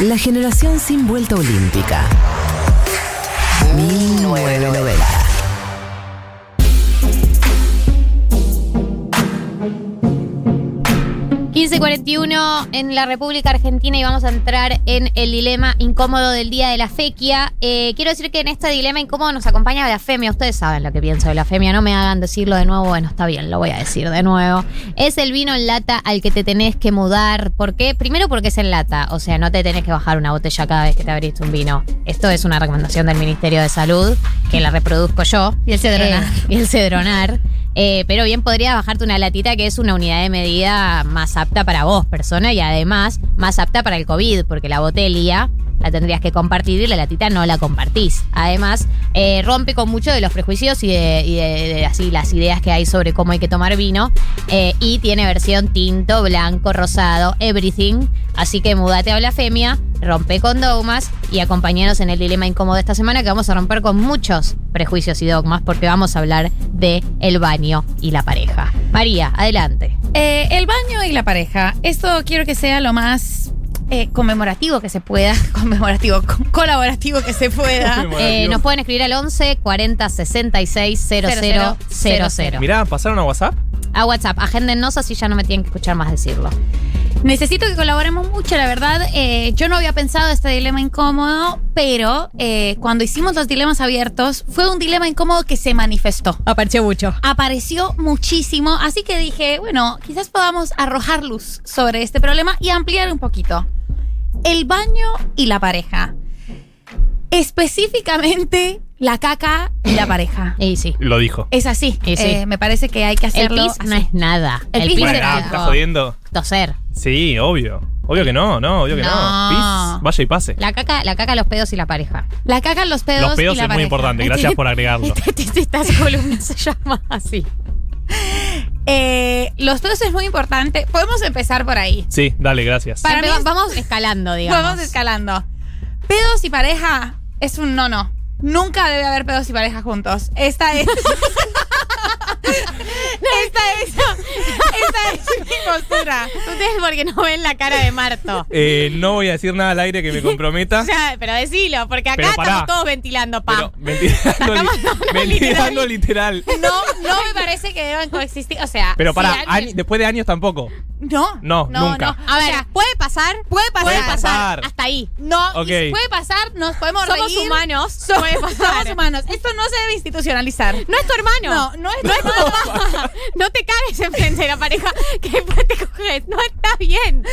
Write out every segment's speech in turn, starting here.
La generación sin vuelta olímpica. 1990. ...15.41 en la República Argentina y vamos a entrar en el dilema incómodo del día de la fequia. Eh, quiero decir que en este dilema incómodo nos acompaña la femia. Ustedes saben lo que pienso de la femia, no me hagan decirlo de nuevo. Bueno, está bien, lo voy a decir de nuevo. Es el vino en lata al que te tenés que mudar. ¿Por qué? Primero porque es en lata, o sea, no te tenés que bajar una botella cada vez que te abriste un vino. Esto es una recomendación del Ministerio de Salud, que la reproduzco yo. Y el cedronar. Eh, y el cedronar. Eh, pero bien podrías bajarte una latita que es una unidad de medida más apta para vos, persona, y además más apta para el COVID, porque la botella la tendrías que compartir y la latita no la compartís. Además, eh, rompe con muchos de los prejuicios y, de, y de- de así, las ideas que hay sobre cómo hay que tomar vino. eh, y tiene versión tinto, blanco, rosado, everything. Así que mudate a Blasfemia, rompe con dogmas y acompañanos en el dilema incómodo de esta semana que vamos a romper con muchos prejuicios y dogmas porque vamos a hablar de el baño y la pareja. María, adelante. Eh, el baño y la pareja. Esto quiero que sea lo más eh, conmemorativo que se pueda. Conmemorativo, co- colaborativo que se pueda. Eh, nos pueden escribir al 11 40 66 00 00. Mirá, ¿pasaron a WhatsApp? A WhatsApp, agéndennos así ya no me tienen que escuchar más decirlo. Necesito que colaboremos mucho, la verdad. eh, yo no había pensado este dilema incómodo, pero eh, cuando hicimos los dilemas abiertos, fue un dilema incómodo que se manifestó. Apareció mucho. Apareció muchísimo, así que dije, bueno, quizás podamos arrojar luz sobre este problema y ampliar un poquito. El baño y la pareja. Específicamente la caca y la pareja. Y sí. Lo dijo. Es así. Y sí. Eh, me parece que hay que El hacerlo. pis no es nada. El El, pis pis no es nada. ¿Estás jodiendo? toser. Sí, obvio. Obvio que no, no, obvio que no. No. Pis, vaya y pase. La caca, la caca, los pedos y la pareja. La caca, los pedos. Los pedos y la es muy importante, gracias por agregarlo. Estas columnas se llama así. Eh, los pedos es muy importante. Podemos empezar por ahí. Sí, dale, gracias. Para mí es- vamos escalando, digamos. Vamos escalando. Pedos y pareja es un no no. Nunca debe haber pedos y pareja juntos. Esta es. esta es. Esta es mi postura. Ustedes porque no ven la cara de Marto. Eh, no voy a decir nada al aire que me comprometa. O sea, pero decilo, porque acá Pero pará. estamos todos ventilando, pa. Pero ventilando, li- ventilando literal. No, no me parece que deban coexistir. O sea. Pero si para, alguien- después de años tampoco. No. No, nunca. A O ver, sea, ¿puede pasar? puede pasar. Puede pasar. Hasta ahí. No, Ok. y puede pasar, nos podemos Somos reír. humanos. Somos, puede pasar. somos humanos. Esto no se debe institucionalizar. No es tu hermano. No, no es tu hermano. No te cagues enfrente de la pareja que después te coges. No está bien.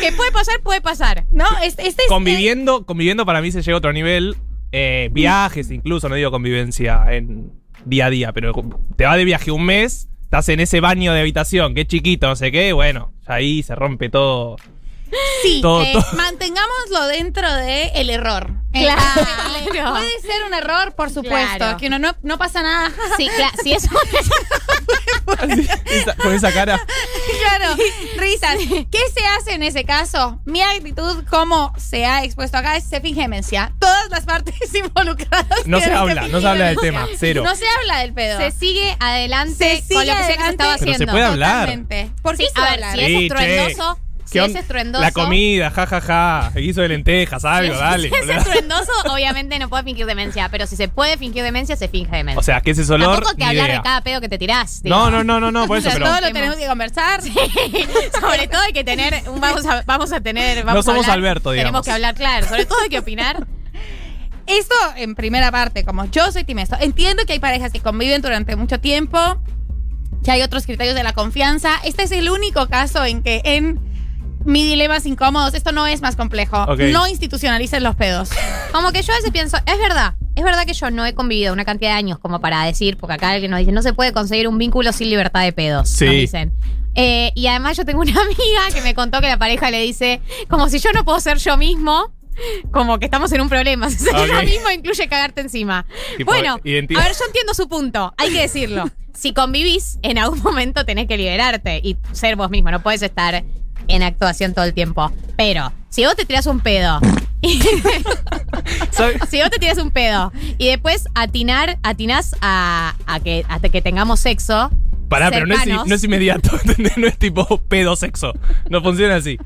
Que puede pasar, puede pasar. No, este, este es. Conviviendo, conviviendo para mí se llega a otro nivel. Eh, viajes incluso, no digo convivencia en día a día, pero te vas de viaje un mes, estás en ese baño de habitación, que es chiquito, no sé qué, bueno, ahí se rompe todo. Sí, Todo, eh, todo. mantengámoslo dentro del el error. Claro. Eh, Puede ser un error, por supuesto. Claro. Que uno no, no pasa nada. Sí, claro. Si eso. Así, esa- con esa cara. claro, risas. ¿Qué se hace en ese caso? Mi actitud, como se ha expuesto acá, es se finge demencia. Todas las partes involucradas. No se habla, no se habla del tema, cero. No se habla del pedo. Se sigue adelante Se sigue con lo que sea que se adelante. estaba Pero se haciendo. puede hablar. Totalmente. ¿Por qué Sí, se a ver, habla? si es Sí, che. estruendoso, si ¿Qué es estruendoso. La comida, jajaja, ja, ja. el guiso de lentejas, algo, dale. Si es estruendoso, obviamente no puede fingir demencia. Pero si se puede fingir demencia, se finge demencia. O sea, que ese es olor. Tampoco que ni hablar idea. de cada pedo que te tirás. digo. No, no, no, no, no, por O eso, sea, pero. todo lo tenemos que conversar. sobre todo hay que tener, un- vamos a, vamos a tener, vamos No a somos hablar, Alberto, digamos. Tenemos que hablar claro, sobre todo hay que opinar. Esto en primera parte, como yo soy Timesto, entiendo que hay parejas que conviven durante mucho tiempo, que hay otros criterios de la confianza. Este es el único caso en que en mi dilemas incómodos, esto no es más complejo. No institucionalicen los pedos. Como que yo a veces pienso, es verdad, es verdad que yo no he convivido una cantidad de años como para decir, porque acá alguien nos dice, no se puede conseguir un vínculo sin libertad de pedos, Sí. nos dicen. Eh, y además yo tengo una amiga que me contó que la pareja le dice, como si yo no puedo ser yo mismo, como que estamos en un problema. Ser yo mismo incluye cagarte encima. Tipo, bueno, a ver, yo entiendo su punto, hay que decirlo. Si convivís, en algún momento tenés que liberarte y ser vos mismo, no puedes estar en actuación todo el tiempo. Pero, si vos te tirás un pedo si vos te tiras un pedo y después atinar, atinás a, a que hasta que tengamos sexo, Pará, pero no es, no es inmediato, ¿entendés? No es tipo pedo sexo. No funciona así.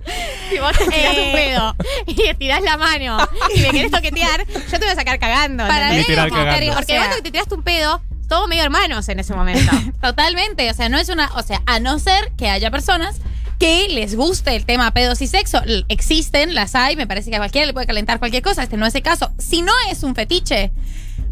Si vos te tirás Eh. un pedo y le tirás la mano y me querés toquetear, yo te voy a sacar cagando. Para Como- cagando. Porque O sea- vos que te tiraste un pedo, somos medio hermanos en ese momento. Totalmente, o sea, no es una, o sea, a no ser que haya personas que les guste el tema pedos y sexo, existen, las hay, me parece que a cualquiera le puede calentar cualquier cosa, este no es el caso. Si no es un fetiche,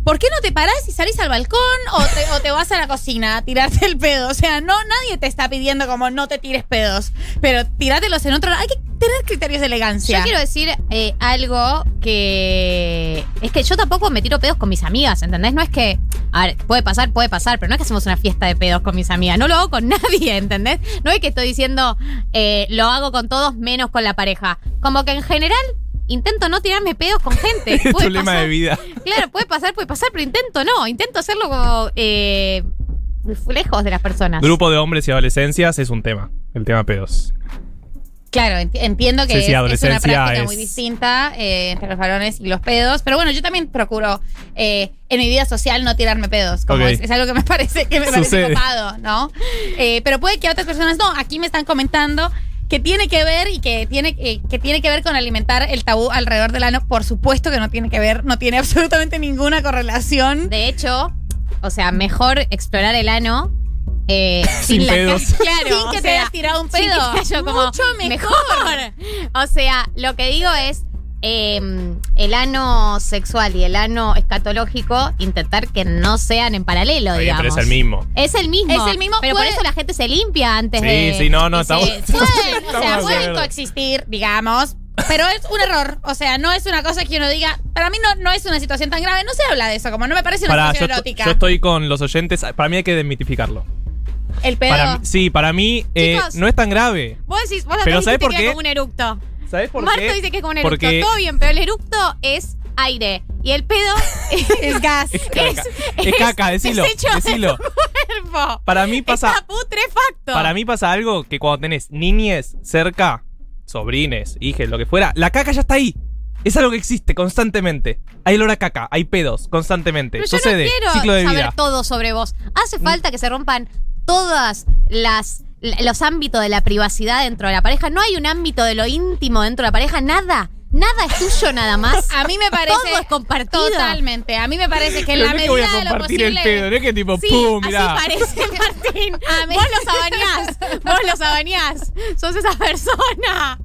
¿por qué no te parás y salís al balcón o te, vas a la cocina a tirarte el pedo? O sea, no, nadie te está pidiendo como no te tires pedos, pero tírátelos en otro lado. Hay que tener criterios de elegancia. Yo quiero decir eh, algo que. Es que yo tampoco me tiro pedos con mis amigas, ¿entendés? No es que. A ver, puede pasar, puede pasar, pero no es que hacemos una fiesta de pedos con mis amigas. No lo hago con nadie, ¿entendés? No es que estoy diciendo eh, lo hago con todos menos con la pareja. Como que en general intento no tirarme pedos con gente. Puede lema pasar. de vida. Claro, puede pasar, puede pasar, pero intento no. Intento hacerlo como. eh, lejos de las personas. Grupo de hombres y adolescencias es un tema. El tema pedos. Claro, enti- entiendo que Sí, sí, es- es, una práctica es- muy distinta eh, entre los varones y los pedos. Pero bueno, yo también procuro eh, en mi vida social no tirarme pedos. Como es, es algo que me parece que me parece Sucede. copado, ¿no? Eh, pero puede que a otras personas no. Aquí me están comentando que tiene que ver y que tiene, eh, que tiene que ver con alimentar el tabú alrededor del ano. Por supuesto que no tiene que ver, no tiene absolutamente ninguna correlación. De hecho, o sea, mejor explorar el ano. eh, Sin la pedos. Claro, Sin o que te sea, hayas tirado un sin que pedo. te haya como Mucho mejor. O sea, lo que digo es eh, el ano sexual y el ano escatológico, intentar que no sean en paralelo, bien, digamos. pero es el mismo. Es el mismo. Es el mismo, Pero puede- por eso la gente se limpia antes Sí, de. sí, no, no, y estamos- se- Pueden, o sea, de pueden coexistir, digamos. Pero es un error. O sea, no es una cosa que uno diga. Para mí no, no es una situación tan grave. No se habla de eso. Como no me parece una Pará, yo, situación esto- erótica. yo estoy con los oyentes. Para mí hay que desmitificarlo. El pedo. Para mí- sí, para mí eh, Chicos. no es tan grave. Vos decís, vos Pero ¿sabés por qué? como un eructo. ¿Sabes por Marto qué? dice que es como un eructo. Porque Todo bien, pero el eructo es aire. Y el pedo es gas. es caca. Es caca, decilo, de decilo. tu cuerpo. Para mí pasa. Está putrefacto. Para mí pasa algo que cuando tenés niñes cerca, sobrines, hijes, lo que fuera, la caca ya está ahí. Es algo que existe constantemente. Hay olor a caca, hay pedos constantemente. Pero yo Sucede. no quiero Ciclo de saber vida. Todo sobre vos. Hace falta que se rompan todas las los ámbitos de la privacidad dentro de la pareja. No hay un ámbito de lo íntimo dentro de la pareja. Nada. Nada es tuyo nada más. A mí me parece. Todo es compartido. Totalmente. A mí me parece que en la es que voy medida a de lo compartir posible. el pedo, no es que tipo, Sí, pum, mirá. así parece, Martín. A mí- Vos los abañás. Vos los abañás. Sos esa persona.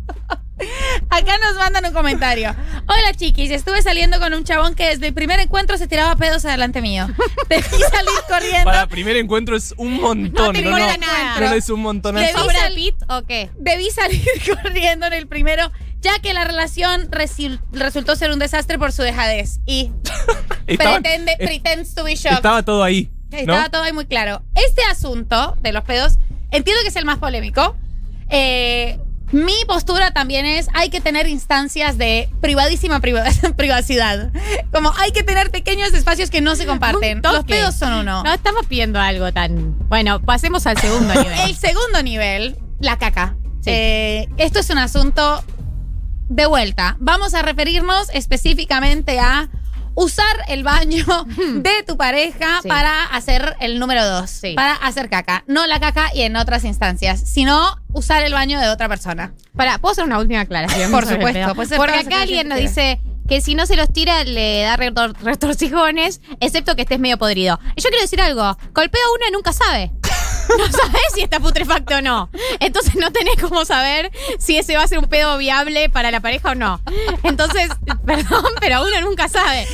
Acá nos mandan un comentario. Hola chiquis, estuve saliendo con un chabón que desde el primer encuentro se tiraba pedos adelante mío. Debí salir corriendo. Para primer encuentro es un montón. No te No, no, nada. no, es un montón. Le- ¿Sos Brad Pitt o qué? Debí salir corriendo en el primero, ya que la relación resultó ser un desastre por su dejadez. Y Estaban- pretende, pretends to be shocked. estaba todo ahí. ¿no? Estaba todo ahí muy claro. Este asunto de los pedos, entiendo que es el más polémico. Eh, mi postura también es, hay que tener instancias de privadísima priva- privacidad. Como hay que tener pequeños espacios que no se comparten. Los pedos son uno. No estamos pidiendo algo tan. Bueno, pasemos al segundo nivel. El segundo nivel, la caca. Sí. Eh, esto es un asunto de vuelta. Vamos a referirnos específicamente a usar el baño de tu pareja Sí. para hacer el número dos. Sí. Para hacer caca. No la caca y en otras instancias, sino usar el baño de otra persona. Para, ¿puedo hacer una última aclaración? Por supuesto, Porque acá alguien nos dice que si no se los tira le da retor- retorcijones, excepto que estés medio podrido. Y yo quiero decir algo, pedo uno nunca sabe. No sabes si está putrefacto o no. Entonces no tenés cómo saber si ese va a ser un pedo viable para la pareja o no. Entonces, perdón, pero uno nunca sabe.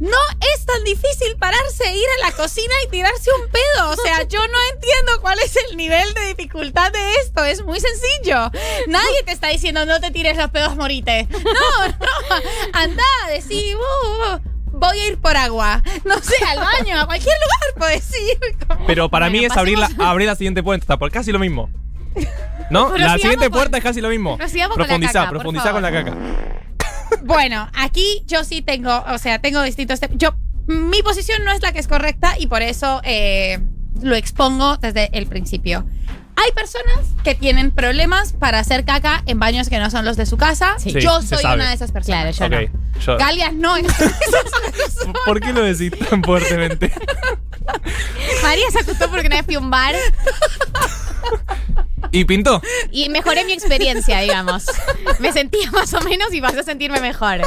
No es tan difícil pararse, ir a la cocina y tirarse un pedo. O sea, yo no entiendo cuál es el nivel de dificultad de esto. Es muy sencillo. Nadie te está diciendo no te tires los pedos, morite. No, no. Anda, decir, "Uh, uh, voy a ir por agua. No sé, al baño, a cualquier lugar puedes ir. Como- Pero para Bueno, mí es abrir la, abrir la siguiente puerta, porque casi lo mismo. ¿No? La siguiente con- puerta es casi lo mismo. pero sigamos con la caca. Bueno, aquí yo sí tengo, o sea, tengo distintos. Yo, mi posición no es la que es correcta y por eso eh, lo expongo desde el principio. Hay personas que tienen problemas para hacer caca en baños que no son los de su casa. Sí. Sí, yo se soy sabe. una de esas personas. Claro, yo Ok. yo- Galias no es. ¿Por qué lo decís tan fuertemente? María se asustó porque una vez fui a un bar Y pintó. y mejoré mi experiencia, digamos. Me sentía más o menos y pasé a sentirme mejor.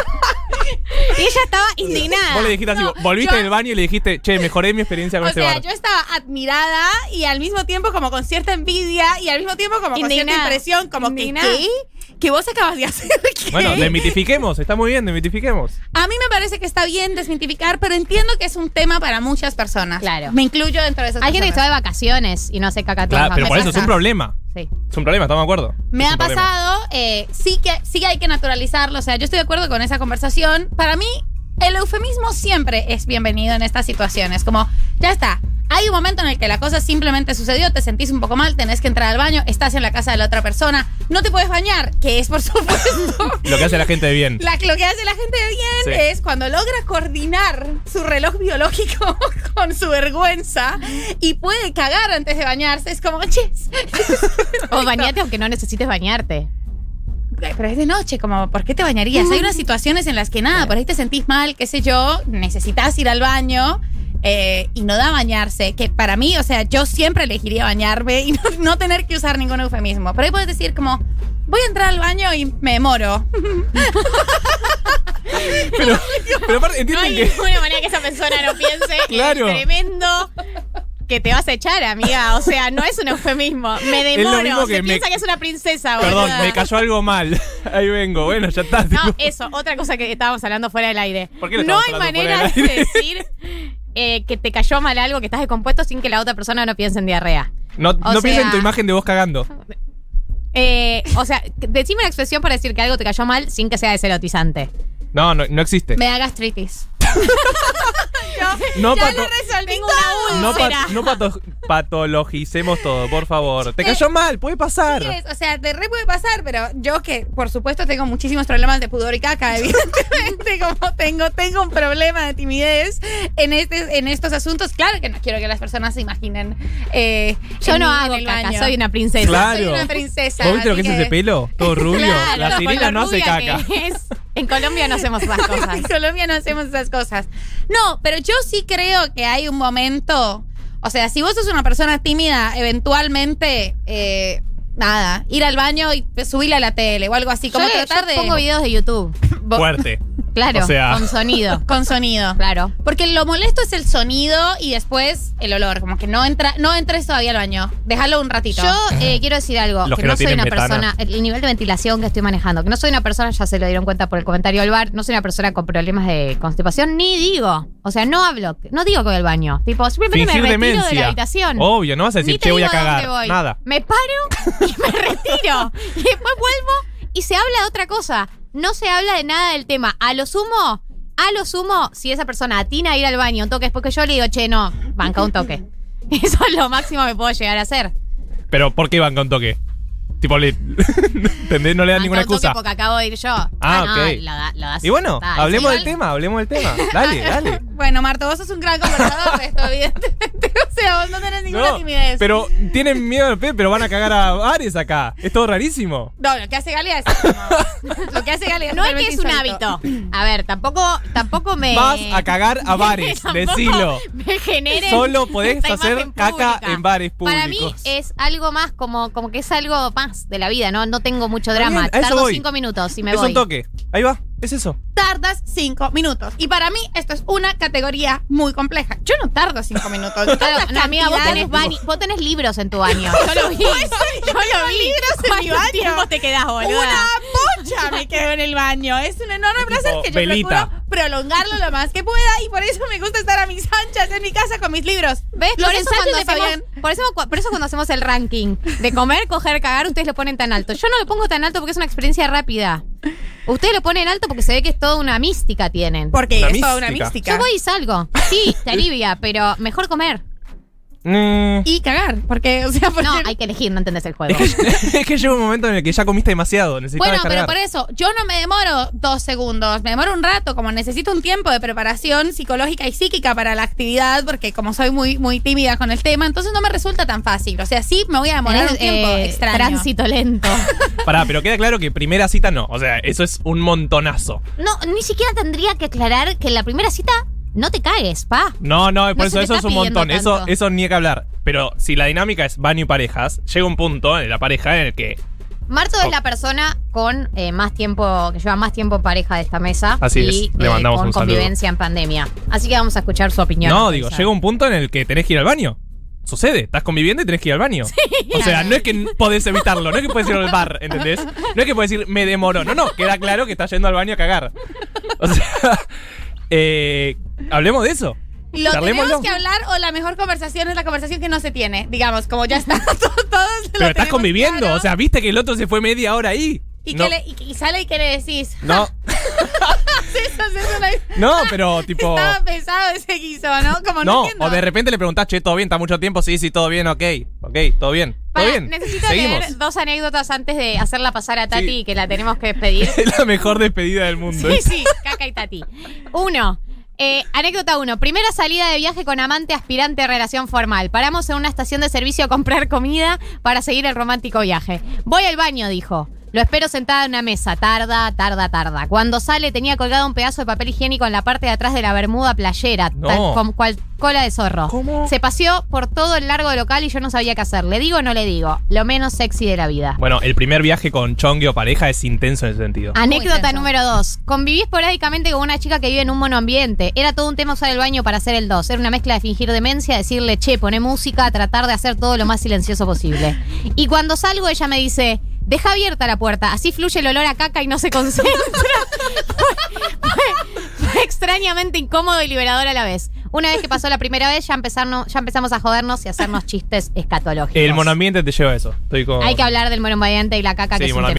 Y ella estaba indignada. Vos le dijiste así, No, volviste yo- del baño y le dijiste, che, mejoré mi experiencia con O este sea, bar. yo estaba admirada y al mismo tiempo como con cierta envidia y al mismo tiempo como con cierta Indignada. impresión, como Indignada. que ¿qué? ¿Que vos acabas de hacer qué? Bueno, desmitifiquemos, está muy bien, desmitifiquemos. A mí me parece que está bien desmitificar, pero entiendo que es un tema para muchas personas. Claro. Me incluyo dentro de esas Hay gente que se va personas. de vacaciones y no hace caca todas Claro, pero por eso es un problema. Sí. Es un problema, estamos de acuerdo. Me Es ha pasado, eh, sí, que, sí hay que naturalizarlo, o sea, yo estoy de acuerdo con esa conversación. Para mí, el eufemismo siempre es bienvenido en estas situaciones, como, ya está, hay un momento en el que la cosa simplemente sucedió, te sentís un poco mal, tenés que entrar al baño, estás en la casa de la otra persona, no te puedes bañar, que es por supuesto... Lo que hace la gente de bien. La, lo que hace la gente de bien Sí. es cuando logra coordinar su reloj biológico con su vergüenza y puede cagar antes de bañarse. Es como, ches. O bañate aunque no necesites bañarte. Pero es de noche, como, ¿por qué te bañarías? Hay unas situaciones en las que nada, por ahí te sentís mal, qué sé yo, necesitas ir al baño. Eh, y no da bañarse, que para mí, o sea, yo siempre elegiría bañarme y no, no tener que usar ningún eufemismo. Pero ahí puedes decir como, voy a entrar al baño y me demoro. Pero, pero aparte, No hay que. ninguna manera que esa persona no piense Claro. es tremendo que te vas a echar, amiga. O sea, no es un eufemismo. Me demoro. Se que me- piensa que es una princesa, Perdón, boluda. me cayó algo mal. Ahí vengo. Bueno, ya está. No, tipo. eso, otra cosa que estábamos hablando fuera del aire. ¿Por qué lo no hay manera de decir eh, que te cayó mal algo, que estás descompuesto sin que la otra persona no piense en diarrea. No, no piensa en sea- tu imagen de vos cagando. Eh, o sea, decime una expresión para decir que algo te cayó mal sin que sea deserotizante. No, no, no existe. Me da gastritis. No, ya pato- lo resolví todo. no, pa- úlcera. no pato- patologicemos todo, por favor. Te cayó mal, puede pasar. Sí es, o sea, de re puede pasar, pero yo que por supuesto tengo muchísimos problemas de pudor y caca, evidentemente, como tengo, tengo un problema de timidez en este, en estos asuntos, claro que no quiero que las personas se imaginen. eh, Yo en no mí en hago el caca, baño. soy una princesa. Claro. Soy una princesa. ¿Vos viste lo que así es ese pelo? Todo rubio. Claro, la con sirena lo no hace rubia caca. que es. En Colombia no hacemos esas cosas. En Colombia no hacemos esas cosas. No, pero yo sí creo que hay un momento. O sea, si vos sos una persona tímida, eventualmente, eh, nada, ir al baño y subirle a la tele o algo así. Como yo, tratar yo de. pongo videos de YouTube. Fuerte. Claro, O sea- con sonido. Con sonido. Claro. Porque lo molesto es el sonido y después el olor. Como que no entra, no entres todavía al baño. Déjalo un ratito. Yo eh, quiero decir algo, Los que, que no, no soy una persona, el el nivel de ventilación que estoy manejando, que no soy una persona, ya se lo dieron cuenta por el comentario del bar, no soy una persona con problemas de constipación, ni digo, o sea, no hablo, no digo que voy al baño, tipo, simplemente Fingir me retiro de la habitación. Obvio, no vas a decir, che, voy a cagar. voy. Nada. Me paro y me retiro. y después vuelvo y se habla de otra cosa. No se habla de nada del tema. A lo sumo, a lo sumo, si esa persona atina a ir al baño un toque después que yo le digo, che, no, banca un toque. Eso es lo máximo que puedo llegar a hacer. Pero ¿por qué van con toque? Tipo, le... ¿entendés? No le dan ninguna excusa. Porque acabo de ir yo. Ah, no, ok. lo da- lo das- Y bueno, está, hablemos es del tema, hablemos del tema. Dale, dale. Bueno, Marto, vos sos un gran conversador de esto, evidentemente. O sea, vos no tenés ninguna No, timidez. pero tienen miedo al pe, pero van a cagar a Ares acá. Es todo rarísimo. No, lo que hace Galia es Lo que hace Galia No es que es un hábito. A ver, tampoco, tampoco me. Vas a cagar a bares, decilo. Me genere. Solo podés hacer caca pública. en bares Para mí públicos. es algo más como, como que es algo más de la vida, ¿no? No tengo mucho drama. bien, Tardo voy. cinco minutos y me es voy. un toque. Ahí va, es eso. Tardas cinco minutos. Y para mí, esto es una categoría muy compleja. Yo no tardo cinco minutos. Yo tardo Claro, no, amiga, vos tenés, baño- vos tenés libros en tu baño. Yo lo vi. Yo lo vi. libros en mi ¿Cuánto baño? tiempo te quedás, boluda? Una pocha me quedo en el baño. Es un enorme placer que yo velita. procuro prolongarlo lo más que pueda y por eso me gusta estar a mis anchas en mi casa con mis libros. ¿Ves? Los Por eso, hacemos, por, eso, por eso cuando hacemos el ranking de comer, coger, cagar, ustedes lo ponen tan alto. Yo no lo pongo tan alto porque es una experiencia rápida. Ustedes lo ponen alto porque se ve que es toda una mística tienen. Porque Una es toda una mística. mística. Yo voy y salgo. Sí, te alivia, pero mejor comer. Mm. Y cagar, porque, o sea, porque... No, hay que elegir, no entendés el juego. Es que, es que llega un momento en el que ya comiste demasiado. Bueno, pero por eso, yo no me demoro dos segundos, me demoro un rato, como necesito un tiempo de preparación psicológica y psíquica para la actividad, porque como soy muy, muy tímida con el tema, entonces no me resulta tan fácil. O sea, sí me voy a demorar Tenés, un tiempo eh, extraño. Tránsito lento. Pará, pero queda claro que primera cita no. O sea, eso es un montonazo. No, ni siquiera tendría que aclarar que en la primera cita no te cagues, pa. No, no, por No eso es un montón. Eso, tanto. eso ni hay que hablar. Pero si la dinámica es baño y parejas, llega un punto en la pareja en el que. Marto es la persona con eh, más tiempo, que lleva más tiempo en pareja de esta mesa. Así y es, le eh, mandamos con un saludo. convivencia en pandemia. Así que vamos a escuchar su opinión. No, digo, llega un punto en el que tenés que ir al baño. Sucede, estás conviviendo y tenés que ir al baño. o sea, no es que podés evitarlo, no es que podés ir al bar, ¿entendés? No es que podés decir, me demoró. No, no, queda claro que estás yendo al baño a cagar. O sea, eh, hablemos de eso. Lo tenemos que hablar o la mejor conversación es la conversación que no se tiene. Digamos, como ya está, todos lo Pero estás conviviendo, claro. o sea, viste que el otro se fue media hora ahí. ¿Y, no, qué le- y- y sale y qué le decís? no, Eso, eso, no- no, pero tipo. Estaba pesado ese guiso, ¿no? Como no, No, o de repente le preguntás, che, todo bien, está mucho tiempo, sí, sí, todo bien, ok, ok, todo bien, todo bien. necesito Seguimos. leer dos anécdotas antes de hacerla pasar a Tati Sí. y que la tenemos que despedir. Es la mejor despedida del mundo. Sí, sí, Caca y Tati. Uno. Eh, anécdota uno. Primera salida de viaje con amante aspirante a relación formal. Paramos en una estación de servicio a comprar comida para seguir el romántico viaje. Voy al baño, dijo. Lo espero sentada en una mesa. Tarda, tarda, tarda. Cuando sale tenía colgado un pedazo de papel higiénico en la parte de atrás de la bermuda playera, No. tal como cual cola de zorro. ¿Cómo? Se paseó por todo el largo del local y yo no sabía qué hacer. ¿Le digo o no le digo? Lo menos sexy de la vida. Bueno, el primer viaje con chongue o pareja es intenso en ese sentido. Anécdota número dos. Conviví esporádicamente con una chica que vive en un monoambiente. Era todo un tema usar el baño para hacer el dos. Era una mezcla de fingir demencia, decirle, che, poné música, tratar de hacer todo lo más silencioso posible. Y cuando salgo, ella me dice, deja abierta la puerta, así fluye el olor a caca y no se concentra. fue, fue- fue extrañamente incómodo y liberador a la vez. Una vez que pasó la primera vez, ya, empezarnos, ya empezamos a jodernos y a hacernos chistes escatológicos. El monoambiente te lleva a eso. Estoy con... Hay que hablar del monoambiente y la caca, Sí, que es